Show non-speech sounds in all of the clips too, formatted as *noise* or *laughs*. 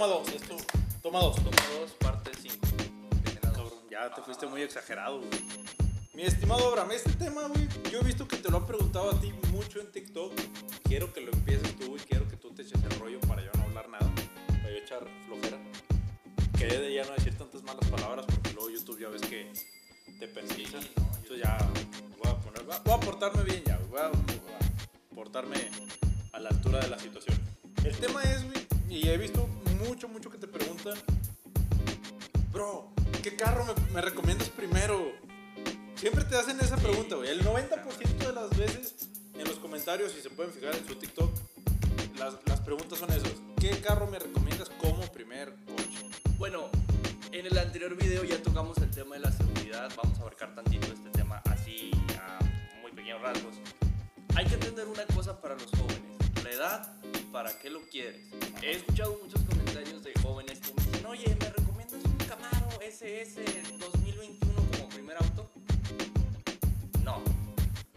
toma dos. Es to- toma dos. Toma 2, parte 5. Cabrón, ya te fuiste muy exagerado, güey. Mi estimado Abraham, este tema, güey, yo he visto que te lo han preguntado a ti mucho en TikTok. Quiero que lo empieces tú y quiero que tú te eches el rollo para yo no hablar nada, para yo echar flojera. Que de ya no decir tantas malas palabras porque luego YouTube ya ves que te penaliza. Sí, no, yo- Entonces ya voy a poner, voy a- portarme bien ya, voy a, voy a portarme a la altura de la situación. El tema es, güey, y he visto mucho, mucho que te preguntan, bro, ¿qué carro me, recomiendas primero? Siempre te hacen esa pregunta, güey. El 90% de las veces en los comentarios, si se pueden fijar en su TikTok, las, las preguntas son esas. ¿Qué carro me recomiendas como primer coche? Bueno, en el anterior video ya tocamos el tema de la seguridad. Vamos a abarcar tantito este tema así a muy pequeños rasgos. Hay que entender una cosa para los jóvenes: la edad para qué lo quieres. He escuchado muchos comentarios de jóvenes que me dicen: Oye, ¿me recomiendas un Camaro SS 2021 como primer auto? No.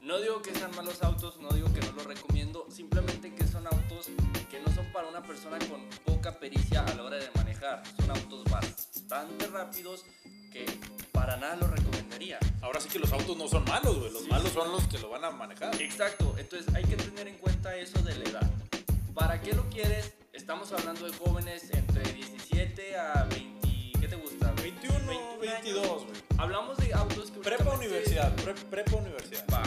No digo que sean malos autos, no digo que no los recomiendo, simplemente que son autos que no son para una persona con poca pericia a la hora de manejar. Son autos bastante rápidos que para nada los recomendaría. Ahora sí que los autos no son malos, güey. Los Sí, malos sí. son los que lo van a manejar. Exacto, entonces hay que tener en cuenta eso de la edad. ¿Para qué lo quieres? Estamos hablando de jóvenes entre 17 a 20, ¿qué te gusta? 21, 21 22, años. güey. Hablamos de autos que Prepa universidad, pre- prepa universidad. Va.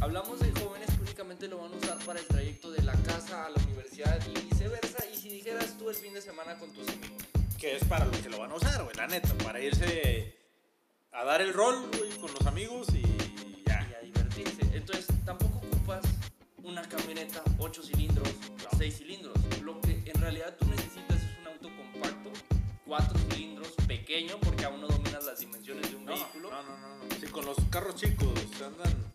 Hablamos de jóvenes que únicamente lo van a usar para el trayecto de la casa a la universidad y viceversa. Y si dijeras tú el fin de semana con tus amigos. Que es para lo que lo van a usar, güey, la neta. Para irse a dar el rol, güey, con los amigos y una camioneta 8 cilindros, 6 cilindros. Lo que en realidad tú necesitas es un auto compacto, 4 cilindros, pequeño, porque aún no dominas las dimensiones de un No, vehículo. no, no, no, no. Sí, con los carros chicos andan.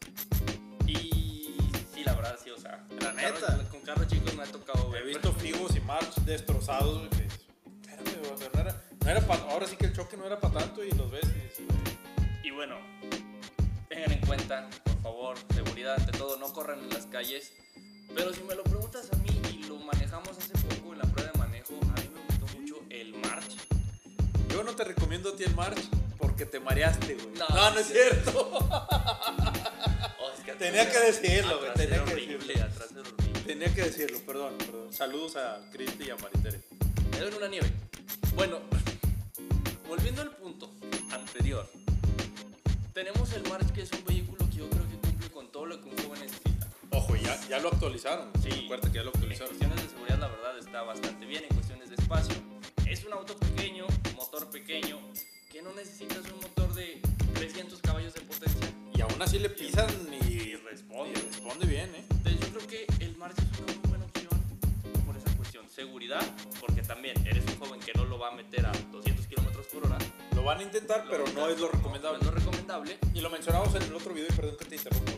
Y sí, la verdad, sí, o sea, La con neta. carros- con carros chicos me ha tocado He ver. visto Figos y March destrozados, que Espérame, güey, o sea, no era, no era pa- ahora sí que el choque no era para tanto y los ves y Y bueno, tengan en cuenta, favor, seguridad ante todo, no corran en las calles. Pero si me lo preguntas a mí y lo manejamos hace poco en la prueba de manejo, a mí me gustó mucho el March. Yo no te recomiendo a ti el March porque te mareaste, güey. No, No, no, es cierto. *laughs* Oh, es que Tenía que decirlo, güey, tenía era que horrible, decirlo. horrible. Tenía que decirlo, perdón, perdón. Saludos a Cristi y a Maritere. Me deben una nieve. Bueno, *laughs* volviendo al punto anterior, tenemos el March que es un vehículo lo que un joven necesita. Ojo, ya, ya lo actualizaron. Sí. Que ya lo En actualizaron. cuestiones de seguridad, la verdad, está bastante bien. En cuestiones de espacio, es un auto pequeño, motor pequeño, que no necesitas un motor de 300 caballos de potencia. Y aún así le pisan y, Y responde. y responde bien, ¿eh? Entonces, yo creo que el March es una muy buena opción por esa cuestión. Seguridad, porque también eres un joven que no lo va a meter a 200 kilómetros por hora. Lo van a intentar, pero no es lo recomendable. No es lo recomendable. Y lo mencionamos en el otro video, y perdón que te interrumpa,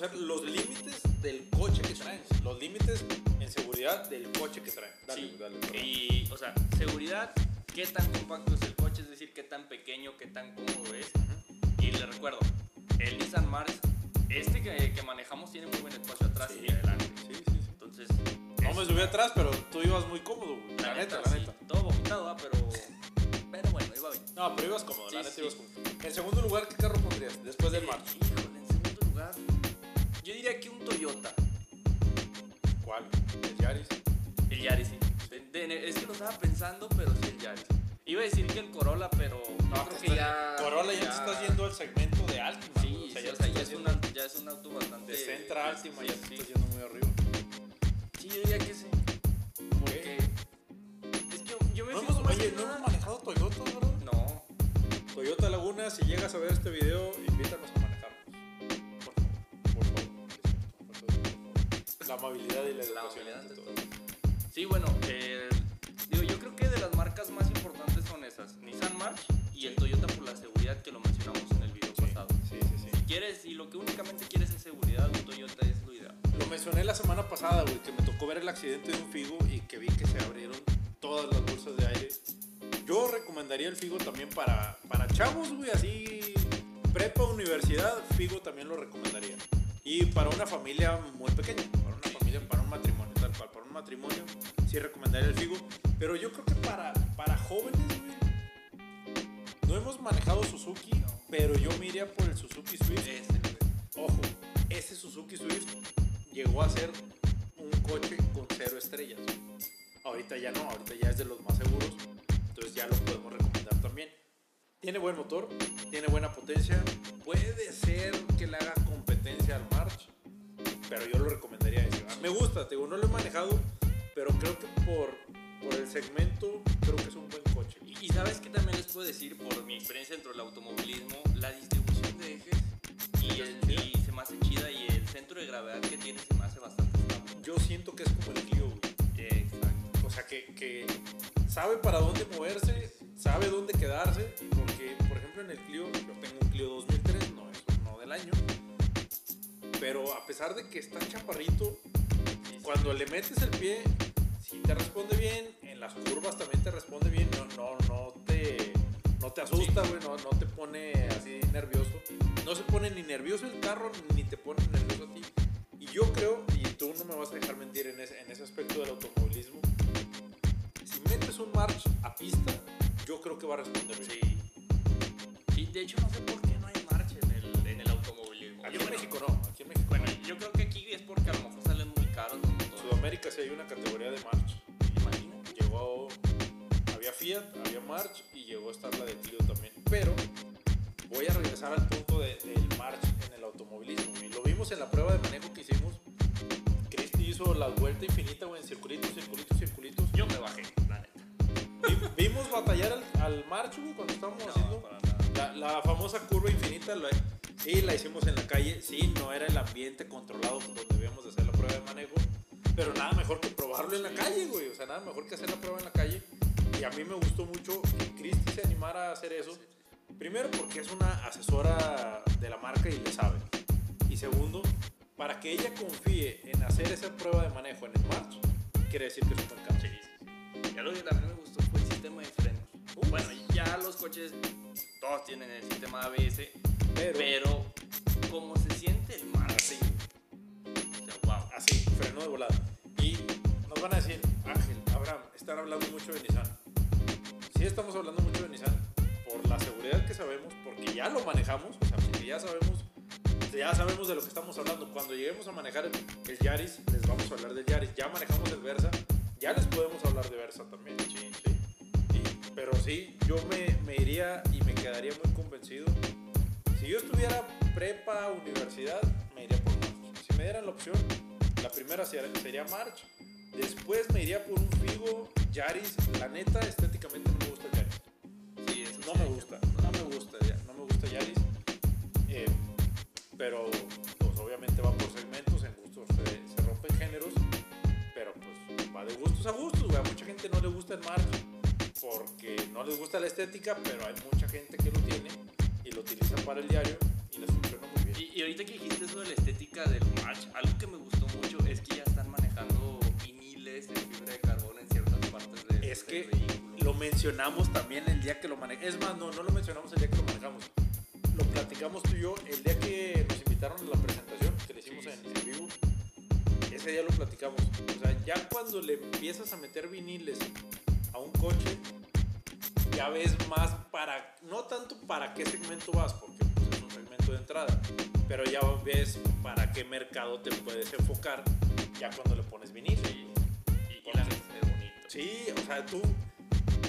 conocer los límites del coche que traen. Los límites en seguridad del coche que traen. Dale, Sí, dale. y, o sea, seguridad, qué tan compacto es el coche, es decir, qué tan pequeño, qué tan cómodo es. Y les recuerdo, el Nissan March, este que, que manejamos tiene muy buen espacio atrás Sí. y adelante. Sí, sí, sí. Entonces, No es- me subí atrás, pero tú ibas muy cómodo, güey. La, neta, la sí, neta. Todo vomitado, ¿ah? pero, pero bueno, iba bien. No, pero ibas cómodo, la Sí, neta sí. ibas cómodo. En segundo lugar, ¿qué carro pondrías después del March? Híjole, yo diría que un Toyota, ¿Cuál? El Yaris. el Yaris, sí. De- de- es que lo estaba pensando, pero sí el Yaris. Iba a decir que el Corolla, pero no, creo que ya... Corolla ya, te estás yendo al segmento de Altima. Sí, güey. o sea, ya te estás es yendo un, ya es un auto bastante... de Centra a Altima, ya te sí. estás yendo muy arriba. Sí, yo diría que sí. Porque... Es que yo me No fijo hemos, más oye, que no nada- hemos manejado Toyota, ¿verdad? No, Toyota Laguna, si llegas a ver este video, invítanos a La amabilidad y la la ante de todo. todo. Sí, bueno, eh, digo, yo creo que de las marcas más importantes son esas, Nissan March y el Toyota por la seguridad que lo mencionamos en el video Sí, pasado. sí, sí, sí. Si quieres, y lo que únicamente quieres es seguridad, un Toyota es lo ideal. Lo mencioné la semana pasada, güey, que me tocó ver el accidente de un Figo y que vi que se abrieron todas las bolsas de aire. Yo recomendaría el Figo también para, para chavos, güey, así prepa, universidad, Figo también lo recomendaría. Y para una familia muy pequeña, familia, para un matrimonio tal cual, para un matrimonio, sí recomendaría el Figo. Pero yo creo que para, para jóvenes, güey, no hemos manejado Suzuki, pero yo me iría por el Suzuki Swift. Ojo, ese Suzuki Swift llegó a ser un coche con cero estrellas. Ahorita ya no, ahorita ya es de los más seguros, entonces ya lo podemos recomendar también. Tiene buen motor, tiene buena potencia, puede ser que le haga competencia al March, pero yo lo recomendaría ese. Me gusta, te digo, no lo he manejado, pero creo que por, por el segmento, creo que es un buen coche. Y, y sabes que también les puedo decir, por mi experiencia dentro del automovilismo, la distribución de ejes y, el, y se me hace chida y el centro de gravedad que tiene se me hace bastante estable. Yo siento que es como el Clio. Exacto. O sea, que, que sabe para dónde moverse, sabe dónde quedarse, porque, por ejemplo, en el Clio, yo tengo un Clio 2003, no es no del año, pero a pesar de que está chaparrito, cuando le metes el pie, sí te responde bien, en las curvas también te responde bien, no, no, no te, no te asusta, güey, no, no te pone así nervioso, no se pone ni nervioso el carro, ni te pone nervioso a ti. Y yo creo, y tú no me vas a dejar mentir en ese, en ese aspecto del automovilismo, si metes un March a pista, yo creo que va a responder bien. Sí. Sí, de hecho no sé por qué Hay una categoría de March. ¿Te imaginas? Llegó, había Fiat, había March y llegó a estar la de Clio también. Pero voy a regresar al punto de- del March en el automovilismo. Y lo vimos en la prueba de manejo que hicimos. Cristi hizo la vuelta infinita, güey, en circulitos, circulitos, circulitos. Yo me bajé, la neta. Vi- vimos batallar al, al March, güey, cuando estábamos haciendo. No. La, la famosa curva infinita, la, sí, la hicimos en la calle. Sí, no era el ambiente controlado donde debíamos de hacer la prueba de manejo. Pero nada mejor que probarlo en la calle, güey. O sea, nada mejor que hacer la prueba en la calle. Y a mí me gustó mucho que Cristi se animara a hacer eso. Primero, porque es una asesora de la marca y le sabe. Y segundo, para que ella confíe en hacer esa prueba de manejo en el March, quiere decir que es un buen carro. Sí. Ya lo que también me gustó fue el sistema de frenos. Bueno, ya los coches todos tienen el sistema ABS, Pero, pero como se siente así, frenó de volada. Y nos van a decir, Ángel, Abraham, están hablando mucho de Nissan. Sí estamos hablando mucho de Nissan por la seguridad que sabemos, porque ya lo manejamos, o sea, porque ya sabemos, ya sabemos de lo que estamos hablando. Cuando lleguemos a manejar el, el Yaris, les vamos a hablar del Yaris. Ya manejamos el Versa, ya les podemos hablar de Versa también. Sí, sí. Y- pero sí, yo me, me iría y me quedaría muy convencido. Si yo estuviera prepa, universidad, me iría por March. Si me dieran la opción, la primera sería March. Después me iría por un Figo, Yaris. La neta, estéticamente no me gusta el Yaris. Sí, No me gusta, no me gusta, no me gusta Yaris. Eh, pero, pues obviamente va por segmentos, en gustos se, se rompen géneros. Pero pues va de gustos a gustos, güey. A mucha gente no le gusta el March porque no les gusta la estética, pero hay mucha gente que lo tiene y lo utiliza para el diario y. Y, ahorita que dijiste eso de la estética del March, algo que me gustó mucho es que ya están manejando viniles de fibra de carbono en ciertas partes de, Es que vehículo. lo mencionamos también el día que lo manejamos. Es más, no, no lo mencionamos el día que lo manejamos. Lo platicamos tú y yo el día que nos invitaron a la presentación que le hicimos Sí, en, sí, en vivo. Ese día lo platicamos. O sea, ya cuando le empiezas a meter viniles a un coche, ya ves más para, no tanto para qué segmento vas, porque es segmento de entrada, pero ya ves para qué mercado te puedes enfocar ya cuando le pones vinil. Sí, y, y la ve bonito. Sí, o sea, tú.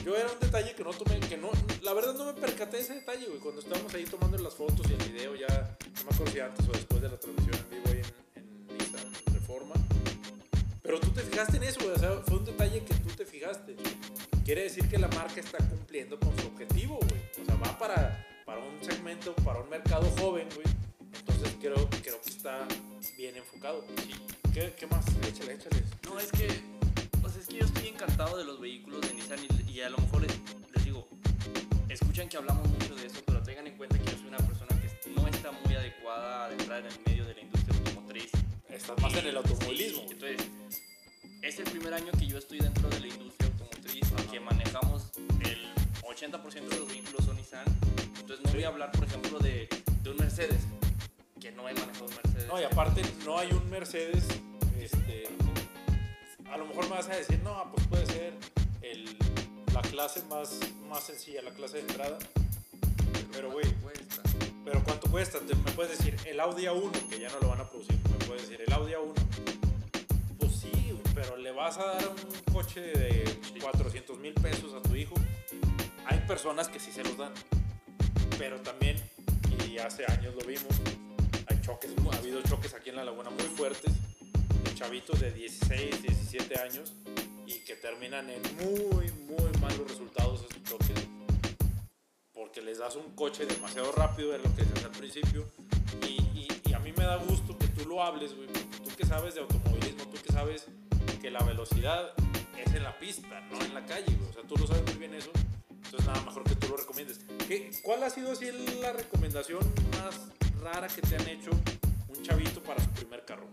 Yo era un detalle que no tomé, que no. La verdad no me percaté de ese detalle, güey. Cuando estábamos ahí tomando las fotos y el video, ya. No me acuerdo si antes o después de la transmisión en vivo ahí en, en Nissan Reforma. Pero tú te fijaste en eso, güey. O sea, fue un detalle que tú te fijaste. Quiere decir que la marca está cumpliendo con su objetivo, güey. O sea, va para, para un segmento, para un mercado joven, güey. Entonces creo, creo que está bien enfocado. Sí. ¿Qué, qué más? Échale, échale. No, es que, sea, es que yo estoy encantado de los vehículos de Nissan y, y a lo mejor es- les digo, escuchan que hablamos mucho de eso, pero tengan en cuenta que yo soy una persona que no está muy adecuada a entrar en el medio de la industria automotriz. Estás más en el automovilismo. Sí, entonces, es el primer año que yo estoy dentro de la industria automotriz, que manejamos el 80% de los vehículos son Nissan. Entonces no Sí. voy a hablar, por ejemplo, de, de un Mercedes, que no he manejado un Mercedes. No, y aparte no hay un Mercedes este, a lo mejor me vas a decir, no, pues puede ser el, la clase más, más sencilla, la clase de entrada. Pero, güey, Cuesta. pero ¿cuánto cuesta? Te- me puedes decir el Audi A1, que ya no lo van a producir. Me puedes decir el Audi A1. Pues sí, pero le vas a dar un coche de 400 mil pesos a tu hijo. Personas que sí se los dan. Pero también, y hace años lo vimos, hay choques, ha habido choques aquí en la laguna muy fuertes de chavitos de 16, 17 años y que terminan en muy, muy malos resultados estos choques porque les das un coche demasiado rápido, es lo que decías al principio. Y, y- y a mí me da gusto que tú lo hables, güey, tú que sabes de automovilismo, tú que sabes que la velocidad es en la pista, no en la calle, güey. O sea, tú lo sabes muy bien eso. Entonces, nada mejor que tú lo recomiendes. ¿Qué, ¿Cuál ha sido así la recomendación más rara que te han hecho un chavito para su primer carro?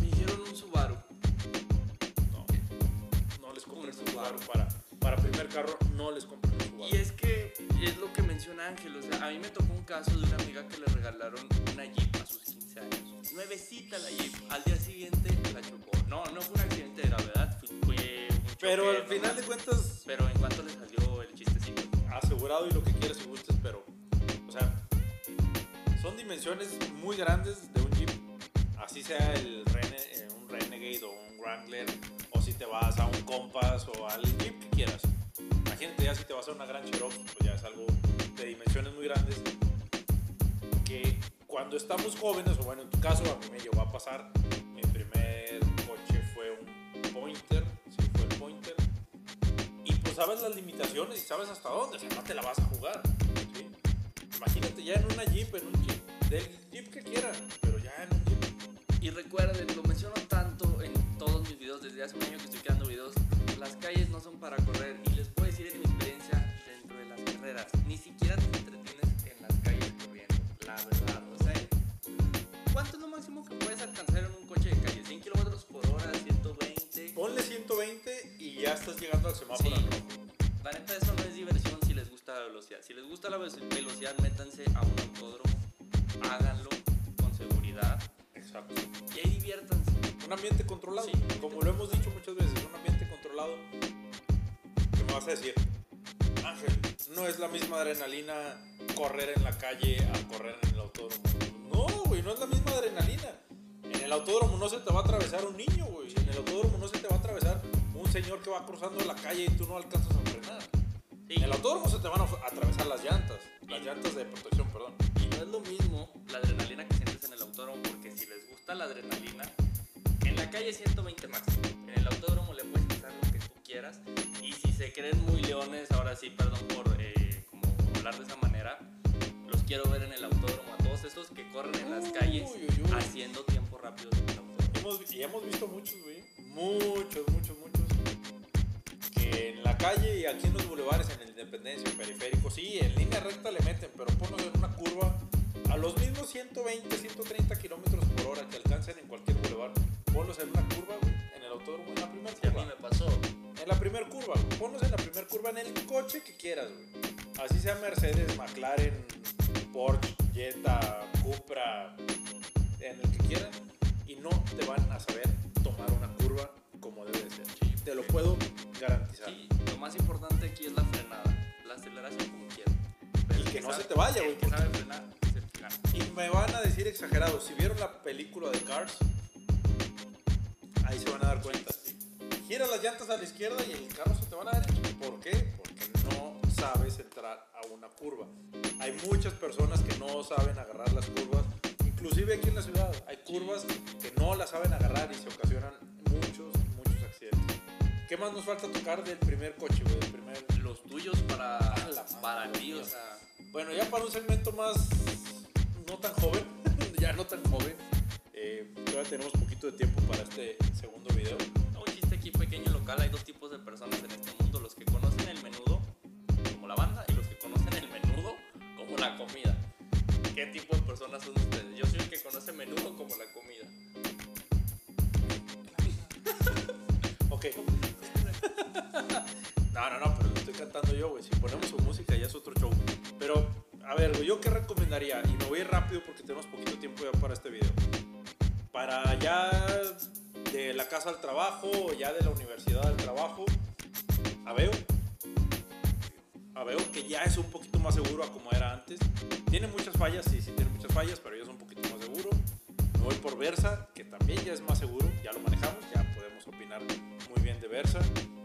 Me dijeron un Subaru. No, no les compren Un Subaru Subaru. para, para primer carro, no les compren un Subaru. Y es que es lo que menciona Ángel, o sea, a mí me tocó un caso de una amiga que le regalaron una Jeep a sus 15 años. Nuevecita la Jeep, al día siguiente la chocó. No, no fue un accidente de gravedad, fue, fue un choque Pero al final de cuentas, Pero en cuanto y lo que quieras y gustes, pero, o sea, son dimensiones muy grandes de un Jeep. Así sea el Rene- eh, un Renegade o un Wrangler, o si te vas a un Compass o al Jeep que quieras. Imagínate ya si te vas a una gran Cherokee, pues ya es algo de dimensiones muy grandes. Que cuando estamos jóvenes, o bueno, en tu caso, a mí me llegó a pasar, sabes las limitaciones y sabes hasta dónde, o sea, no te la vas a jugar. Imagínate ya en una Jeep, en un Jeep, del Jeep que quieran, pero ya en un Jeep. Y recuerden, lo menciono tanto en todos mis videos, desde hace un año que estoy creando videos, las calles no son para correr. Y les puedo decir en mi experiencia dentro de las carreras, ni siquiera te entretienes en las calles corriendo, la verdad. O sea, ¿cuánto es lo máximo que puedes alcanzar en un coche de calle? ¿100 kilómetros por hora? ¿120? Ponle 120 y ya estás llegando al semáforo Sí. La neta, eso no es diversión si les gusta la velocidad. Si les gusta la ve- velocidad, métanse a un autódromo, háganlo con seguridad Exacto. y ahí diviértanse. Un ambiente controlado, Sí. como lo hemos dicho muchas veces, un ambiente controlado. ¿Qué me vas a decir? Ángel, no es la misma adrenalina correr en la calle a correr en el autódromo. No, güey, no es la misma adrenalina. En el autódromo no se te va a atravesar un niño, güey. En el autódromo no se te va a atravesar un señor que va cruzando la calle y tú no alcanzas a frenar. Sí. En el autódromo se te van a atravesar las llantas, las llantas de protección, perdón. Y no es lo mismo la adrenalina que sientes en el autódromo, porque si les gusta la adrenalina, en la calle 120 máximo, en el autódromo le puedes quitar lo que tú quieras. Y si se creen muy leones, ahora sí, perdón por eh, como hablar de esa manera, los quiero ver en el autódromo, a todos esos que corren en las calles Uy, uy, uy. haciendo tiempo rápido en el autódromo. Hemos, y hemos visto muchos, güey. Muchos, muchos, muchos. Que en la calle y aquí en los bulevares, en el Independencia, en Periférico, sí, en línea recta le meten, pero ponlos en una curva a los mismos 120, 130 kilómetros por hora que alcancen en cualquier bulevar. Ponlos en una curva, güey, en el autódromo, en la primera Sí, a mí curva. me pasó. En la primera curva, güey. Ponlos en la primera curva en el coche que quieras, güey. Así sea Mercedes, McLaren, Porsche, Jetta, Cupra, en el que quieran. Y no te van a saber tomar una curva como debe de ser. Te lo puedo garantizar. Sí, lo más importante aquí es la frenada, la aceleración como quieran. Pero Y que no sabe- se te vaya, güey, que sabe frenar gana. Y me van a decir exagerados. Si vieron la película de Cars, ahí se van a dar cuenta. Gira las llantas a la izquierda y el carro se te va a la derecha. ¿Por qué? Porque no sabes entrar a una curva. Hay muchas personas que no saben agarrar las curvas. Inclusive aquí en la ciudad hay curvas que no las saben agarrar y se ocasionan muchos, muchos accidentes. ¿Qué más nos falta tocar del primer coche, güey? Del primer... Los tuyos para, la madre, para Dios o sea, Bueno, ya para un segmento más no tan joven, *laughs* ya no tan joven, eh, todavía tenemos poquito de tiempo para este segundo video. un chiste aquí pequeño local, hay dos tipos de personas en este mundo, los que conocen el menudo como la banda y los que conocen el menudo como la comida. ¿Qué tipo de personas son ustedes? Yo soy el que conoce menudo como la comida. *laughs* Ok. *laughs* No, no, no, pero lo estoy cantando yo, güey. Si ponemos su música ya es otro show. Pero, a ver, ¿yo qué recomendaría? Y me voy a rápido porque tenemos poquito tiempo ya para este video. Para ya de la casa al trabajo ya de la universidad al trabajo, Aveo. Aveo que ya es un poquito más seguro a como era antes. Tiene muchas fallas, sí, sí tiene muchas fallas, pero ya es un poquito más seguro. Me voy por Versa, que también ya es más seguro, ya lo manejamos, ya podemos opinar muy bien de Versa.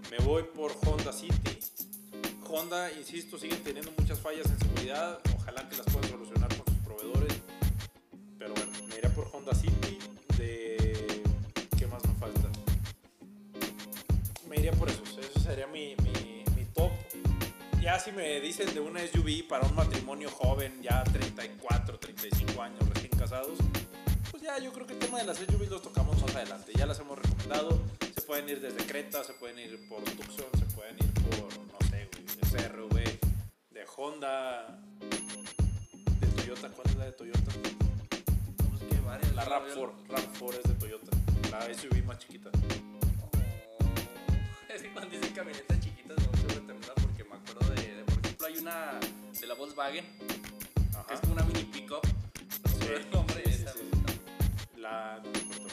Me voy por Honda City. Honda, insisto, siguen teniendo muchas fallas en seguridad. Ojalá que las puedan solucionar con sus proveedores. Pero bueno, me iré por Honda City. De. ¿Qué más me falta? Me iría por. Eso Ya si me dicen de una SUV para un matrimonio joven, ya 34, 35 años, recién casados, pues ya yo creo que el tema de las SUVs los tocamos más adelante. Ya las hemos recomendado. Se pueden ir desde Creta, se pueden ir por Tucson, se pueden ir por, no sé, CRV, de Honda, de Toyota. ¿Cuál es la de Toyota? Que varias. La ¿no? RAV4, RAV4 es de Toyota. La SUV más chiquita. Oh, *laughs* Es que cuando dicen camionetas chiquitas me gusta determinar porque ejemplo, hay una de la Volkswagen, que Ajá. es como una mini pickup. No sé el nombre sí, esa. sí. La. No me acuerdo.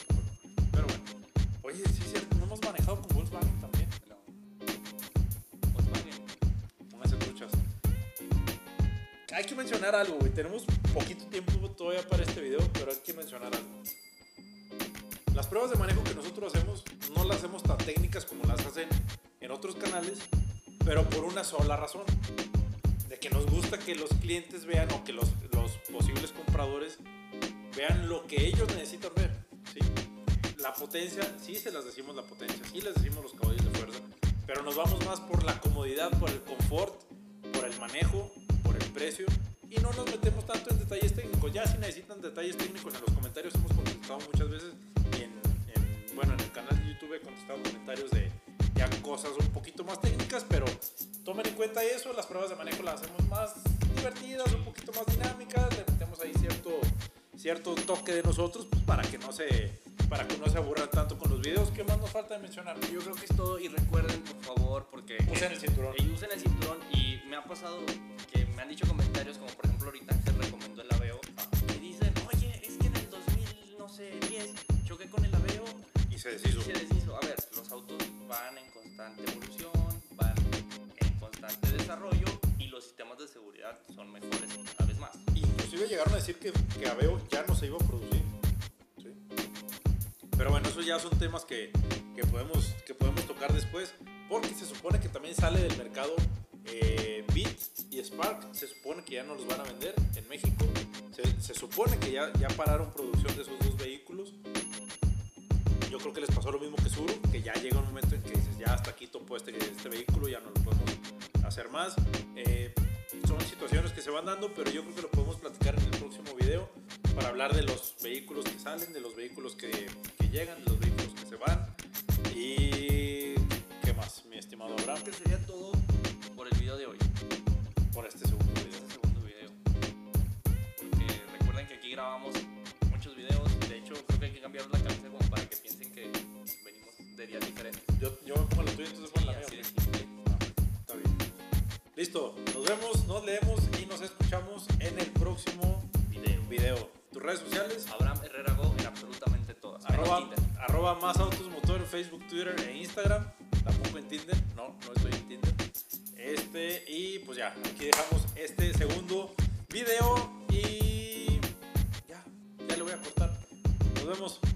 Pero bueno. Oye, sí, es cierto. No hemos manejado con Volkswagen también. No. Volkswagen. Pónganse truchas. Hay que mencionar algo, güey. Tenemos poquito tiempo todavía para este video, pero hay que mencionar algo. Las pruebas de manejo que nosotros hacemos no las hacemos tan técnicas como las hacen en otros canales, pero por una sola razón. De que nos gusta que los clientes vean o que los, los posibles compradores vean lo que ellos necesitan ver. ¿sí? La potencia, sí se las decimos la potencia, sí les decimos los caballos de fuerza, pero nos vamos más por la comodidad, por el confort, por el manejo, por el precio y no nos metemos tanto en detalles técnicos. Ya si necesitan detalles técnicos en los comentarios hemos contestado muchas veces y en, en- bueno, en el canal de YouTube he contestado comentarios de ya cosas un poquito más técnicas, pero tomen en cuenta eso, las pruebas de manejo las hacemos más divertidas, un poquito más dinámicas, le metemos ahí cierto, cierto toque de nosotros pues, para que no se para que no se aburran tanto con los videos. ¿Qué más nos falta de mencionar? Yo creo que es todo y recuerden por favor porque Usen el cinturón. y usen el cinturón y me ha pasado que me han dicho comentarios como por ejemplo ahorita se recomendó el Aveo y dicen oye es que en el 2000 no sé 10 choqué con el se deshizo. se deshizo a ver los autos van en constante evolución van en constante desarrollo y los sistemas de seguridad son mejores cada vez más Inclusive llegaron a decir que, que Aveo ya no se iba a producir. ¿sí? Pero bueno, esos ya son temas que, que podemos, que podemos tocar después. Porque se supone que también sale del mercado eh, Beat y Spark. Se supone que ya no los van a vender en México. Se, se supone que ya, ya pararon producción de esos dos vehículos. Yo creo que les pasó lo mismo que Suru, que ya llega un momento en que dices, ya hasta aquí topó este, este vehículo, ya no lo podemos hacer más. Eh, son situaciones que se van dando, pero yo creo que lo podemos platicar en el próximo video para hablar de los vehículos que salen, de los vehículos que, que llegan, de los vehículos que se van. Y qué más, mi estimado Abraham, creo que sería todo por el video de hoy por este segundo video. este segundo video porque recuerden que aquí grabamos muchos videos de hecho creo que hay que cambiar la de días diferentes Yo, yo me pongo la tuya, entonces pon la mía. Listo, nos vemos, nos leemos y nos escuchamos en el próximo video video. Tus redes sociales, Abraham Herrera Go en absolutamente todas arroba, arroba más autos motor en Facebook, Twitter e Instagram. Tampoco en Tinder, no, no estoy en Tinder. Este, y pues ya, aquí dejamos este segundo video y ya, ya lo voy a cortar. Nos vemos.